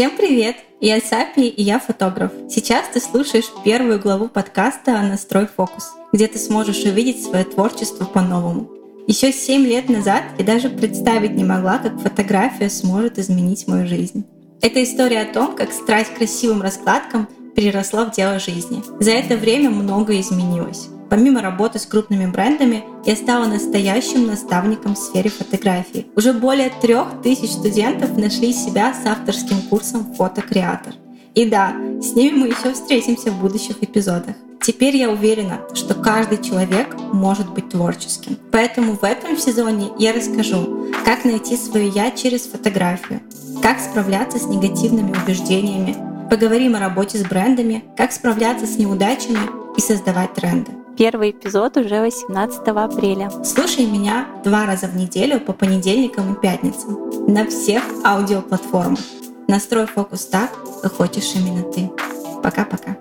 Всем привет! Я Сапи, и я фотограф. Сейчас ты слушаешь первую главу подкаста «Настрой фокус», где ты сможешь увидеть свое творчество по-новому. Еще семь лет назад я даже представить не могла, как фотография сможет изменить мою жизнь. Это история о том, как страсть к красивым раскладкам переросла в дело жизни. За это время многое изменилось. Помимо работы с крупными брендами, я стала настоящим наставником в сфере фотографии. Уже более трех тысяч студентов нашли себя с авторским курсом «Фотокреатор». И да, с ними мы еще встретимся в будущих эпизодах. Теперь я уверена, что каждый человек может быть творческим. Поэтому в этом сезоне я расскажу, как найти свое «я» через фотографию, как справляться с негативными убеждениями, поговорим о работе с брендами, как справляться с неудачами и создавать тренды. Первый эпизод уже 18 апреля. Слушай меня два раза в неделю по понедельникам и пятницам на всех аудиоплатформах. Настрой фокус так, как хочешь именно ты. Пока-пока.